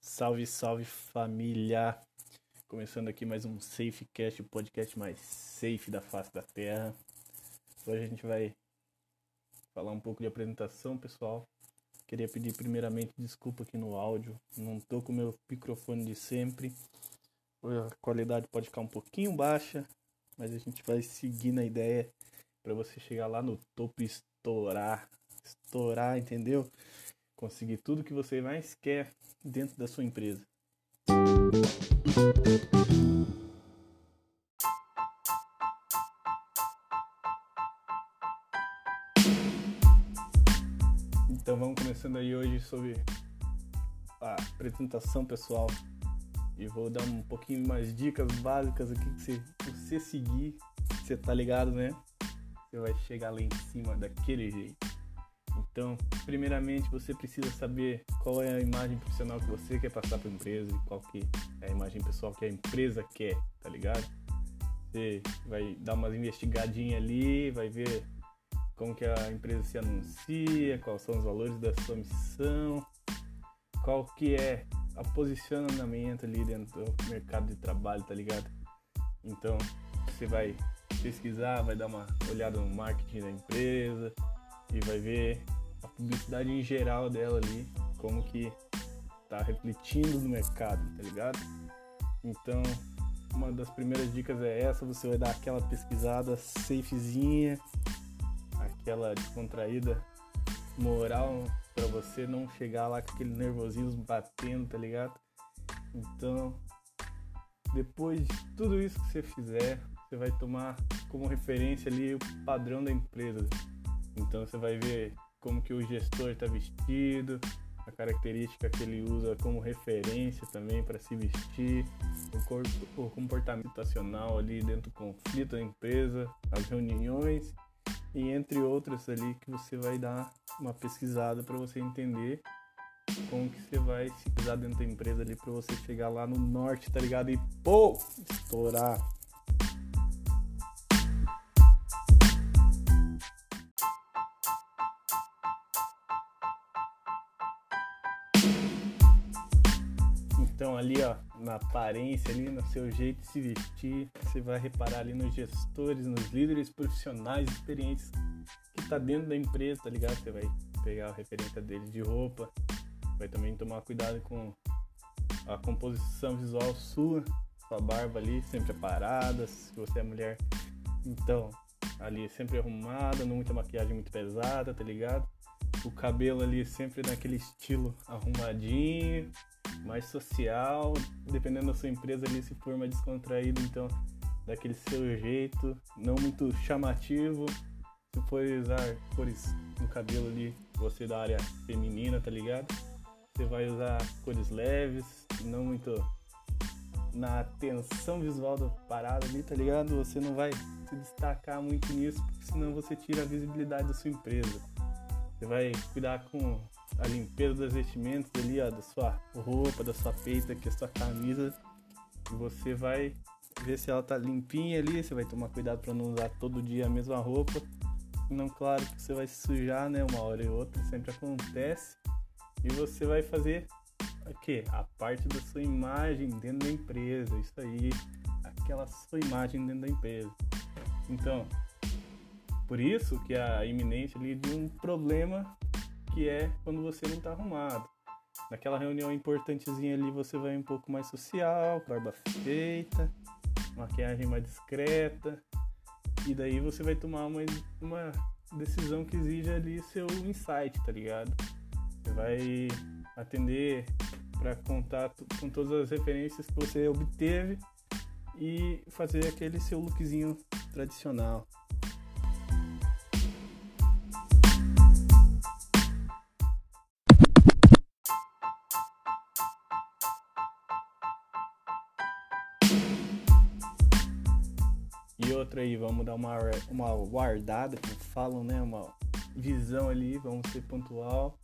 Salve, salve família! Começando aqui mais um SafeCast, o podcast mais safe da face da Terra. Hoje a gente vai falar um pouco de apresentação, pessoal. Queria pedir primeiramente desculpa aqui no áudio, não tô com o meu microfone de sempre. A qualidade pode ficar um pouquinho baixa, mas a gente vai seguir na ideia para você chegar lá no topo e estourar, estourar, entendeu? Conseguir tudo que você mais quer dentro da sua empresa. Então vamos começando aí hoje sobre a apresentação pessoal e vou dar um pouquinho mais dicas básicas aqui que você, você seguir, você tá ligado, né? Você vai chegar lá em cima daquele jeito. Então, primeiramente, você precisa saber qual é a imagem profissional que você quer passar para a empresa e qual que é a imagem pessoal que a empresa quer, tá ligado? Você vai dar umas investigadinhas ali, vai ver como que a empresa se anuncia, quais são os valores da sua missão, qual que é o posicionamento ali dentro do mercado de trabalho, tá ligado? Então, você vai pesquisar, vai dar uma olhada no marketing da empresa e vai ver a publicidade em geral dela ali, como que tá refletindo no mercado, tá ligado? Então, uma das primeiras dicas é essa, você vai dar aquela pesquisada safezinha, aquela descontraída moral para você não chegar lá com aquele nervosismo batendo, tá ligado? Então, depois de tudo isso que você fizer, você vai tomar como referência ali o padrão da empresa. Então você vai ver como que o gestor está vestido, a característica que ele usa como referência também para se vestir, o, corpo, o comportamento situacional ali dentro do conflito da empresa, as reuniões e entre outras ali que você vai dar uma pesquisada para você entender como que você vai se pisar dentro da empresa ali para você chegar lá no norte, tá ligado? E pô, estourar. Então ali, ó, na aparência ali, no seu jeito de se vestir, você vai reparar ali nos gestores, nos líderes profissionais experientes que tá dentro da empresa, tá ligado? Você vai pegar a referência dele de roupa, vai também tomar cuidado com a composição visual sua, sua barba ali sempre parada, se você é mulher, então ali sempre arrumada, não muita maquiagem muito pesada, tá ligado? O cabelo ali sempre naquele estilo arrumadinho, mais social, dependendo da sua empresa ali, se for descontraído, então daquele seu jeito, não muito chamativo. Se for usar cores no cabelo ali, você da área feminina, tá ligado? Você vai usar cores leves, não muito na atenção visual da parada ali, tá ligado? Você não vai se destacar muito nisso, porque senão você tira a visibilidade da sua empresa. Você vai cuidar com a limpeza das vestimentas ali, ó, da sua roupa, da sua peita, que é a sua camisa. E você vai ver se ela tá limpinha ali, você vai tomar cuidado para não usar todo dia a mesma roupa. Não, claro que você vai se sujar, né, uma hora e outra, sempre acontece. E você vai fazer o quê? A parte da sua imagem dentro da empresa, isso aí, aquela sua imagem dentro da empresa. Então, por isso que a iminência ali de um problema que é quando você não está arrumado. Naquela reunião importantezinha ali você vai um pouco mais social, barba feita, maquiagem mais discreta, e daí você vai tomar uma, uma decisão que exige ali seu insight, tá ligado? Você vai atender para contato com todas as referências que você obteve e fazer aquele seu lookzinho tradicional. E outra aí, vamos dar uma, uma guardada, como falam, né? Uma visão ali, vamos ser pontual,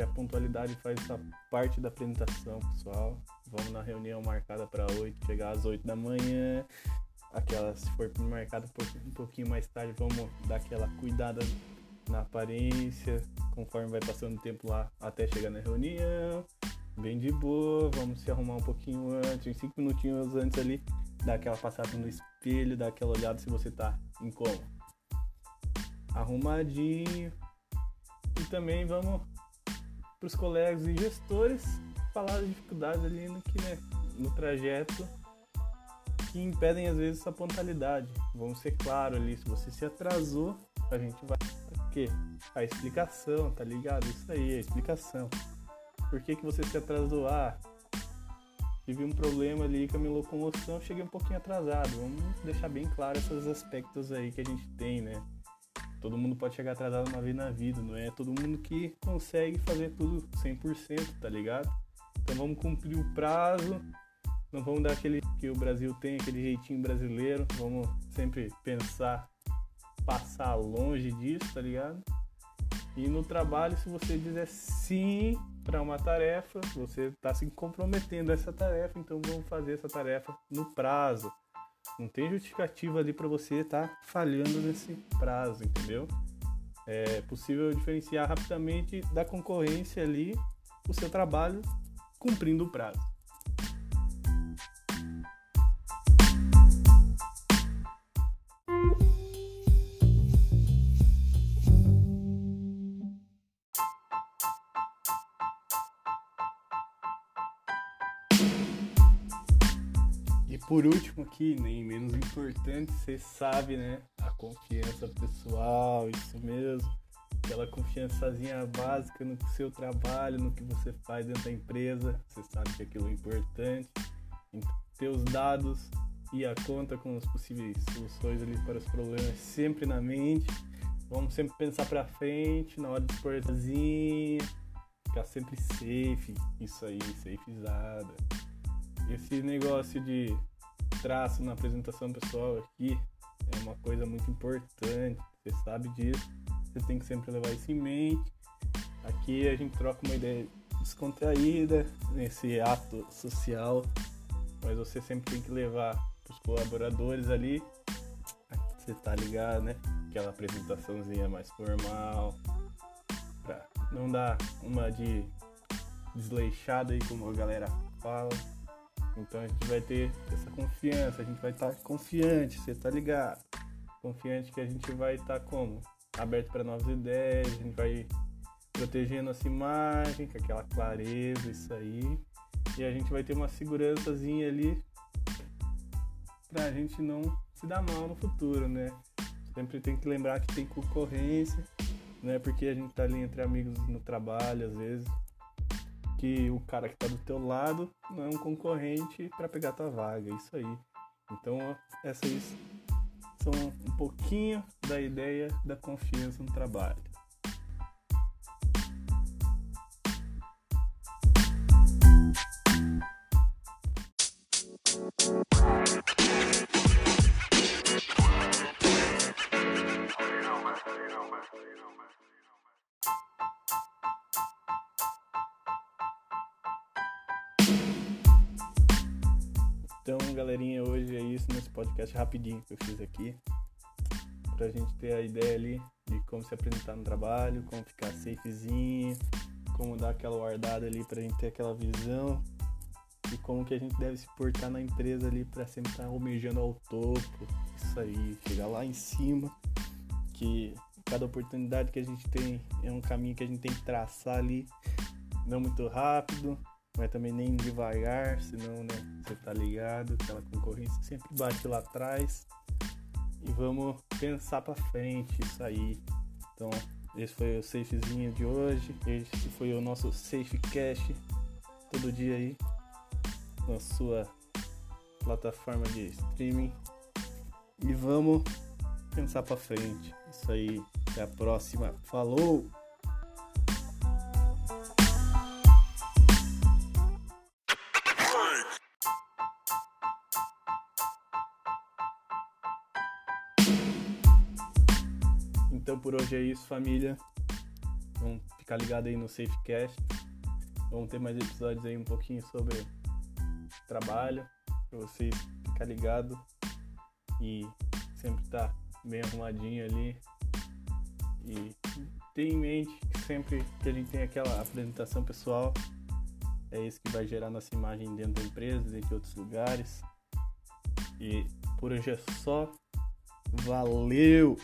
que a pontualidade faz essa parte da apresentação, pessoal. Vamos na reunião marcada para 8, chegar às 8 da manhã. aquela, se for pro mercado um pouquinho mais tarde, vamos dar aquela cuidada na aparência, conforme vai passando o tempo lá até chegar na reunião. Bem de boa, vamos se arrumar um pouquinho antes, uns 5 minutinhos antes ali, dar aquela passada no espelho, dar aquela olhada se você tá em coma. Arrumadinho. E também vamos pros colegas e gestores falar das dificuldades ali no, que, né, no trajeto que impedem às vezes essa pontualidade. Vamos ser claro ali, se você se atrasou, a gente vai quê? A explicação, tá ligado? Isso aí, a explicação. Por que, que você se atrasou? Ah, tive um problema ali com a minha locomoção, cheguei um pouquinho atrasado. Vamos deixar bem claro esses aspectos aí que a gente tem, né? Todo mundo pode chegar atrasado uma vez na vida, não é todo mundo que consegue fazer tudo 100%, tá ligado? Então vamos cumprir o prazo, não vamos dar aquele que o Brasil tem, aquele jeitinho brasileiro, vamos sempre pensar, passar longe disso, tá ligado? E no trabalho, se você dizer sim para uma tarefa, você está se comprometendo a essa tarefa, então vamos fazer essa tarefa no prazo. Não tem justificativa ali para você estar tá falhando nesse prazo, entendeu? É possível diferenciar rapidamente da concorrência ali o seu trabalho cumprindo o prazo. Por último aqui, nem menos importante, você sabe, né? A confiança pessoal, isso mesmo aquela confiançazinha básica no seu trabalho, no que você faz dentro da empresa. Você sabe que aquilo é importante. Ter os dados e a conta com as possíveis soluções ali para os problemas sempre na mente. Vamos sempre pensar para frente na hora de exportazinha. Ficar sempre safe. Isso aí, safezada. Esse negócio de traço na apresentação pessoal aqui é uma coisa muito importante. Você sabe disso você tem que sempre levar isso em mente. Aqui a gente troca uma ideia descontraída nesse ato social, mas você sempre tem que levar os colaboradores ali. Você tá ligado, né? Aquela apresentaçãozinha mais formal, pra não dar uma de desleixada aí como a galera fala. Então a gente vai ter essa confiança, a gente vai estar tá confiante, você tá ligado? Confiante que a gente vai estar tá como? aberto para novas ideias, a gente vai protegendo nossa imagem, com aquela clareza, isso aí. E a gente vai ter uma segurançazinha ali pra gente não se dar mal no futuro, né? Sempre tem que lembrar que tem concorrência, né? Porque a gente tá ali entre amigos no trabalho, às vezes, que o cara que tá do teu lado não é um concorrente para pegar tua vaga, isso aí. Então, essas são um pouquinho da ideia da confiança no trabalho. Galerinha, hoje é isso nesse podcast rapidinho que eu fiz aqui. Pra gente ter a ideia ali de como se apresentar no trabalho, como ficar safezinho, como dar aquela guardada ali pra gente ter aquela visão e como que a gente deve se portar na empresa ali para sempre estar almejando ao topo. Isso aí, chegar lá em cima, que cada oportunidade que a gente tem é um caminho que a gente tem que traçar ali, não muito rápido, mas também nem devagar, senão, né, você tá ligado, aquela concorrência sempre bate lá atrás. E vamos pensar para frente isso aí. Então, esse foi o safezinho de hoje. Esse foi o nosso Safe Cash todo dia aí na sua plataforma de streaming. E vamos pensar para frente. Isso aí. Até a próxima. Falou! Então por hoje é isso, família. Vamos ficar ligado aí no Safecast. Vamos ter mais episódios aí um pouquinho sobre trabalho, para vocês ficar ligado e sempre tá bem arrumadinho ali. E ter em mente que sempre que a gente tem aquela apresentação pessoal, é isso que vai gerar nossa imagem dentro da empresa, entre outros lugares. E por hoje é só. Valeu!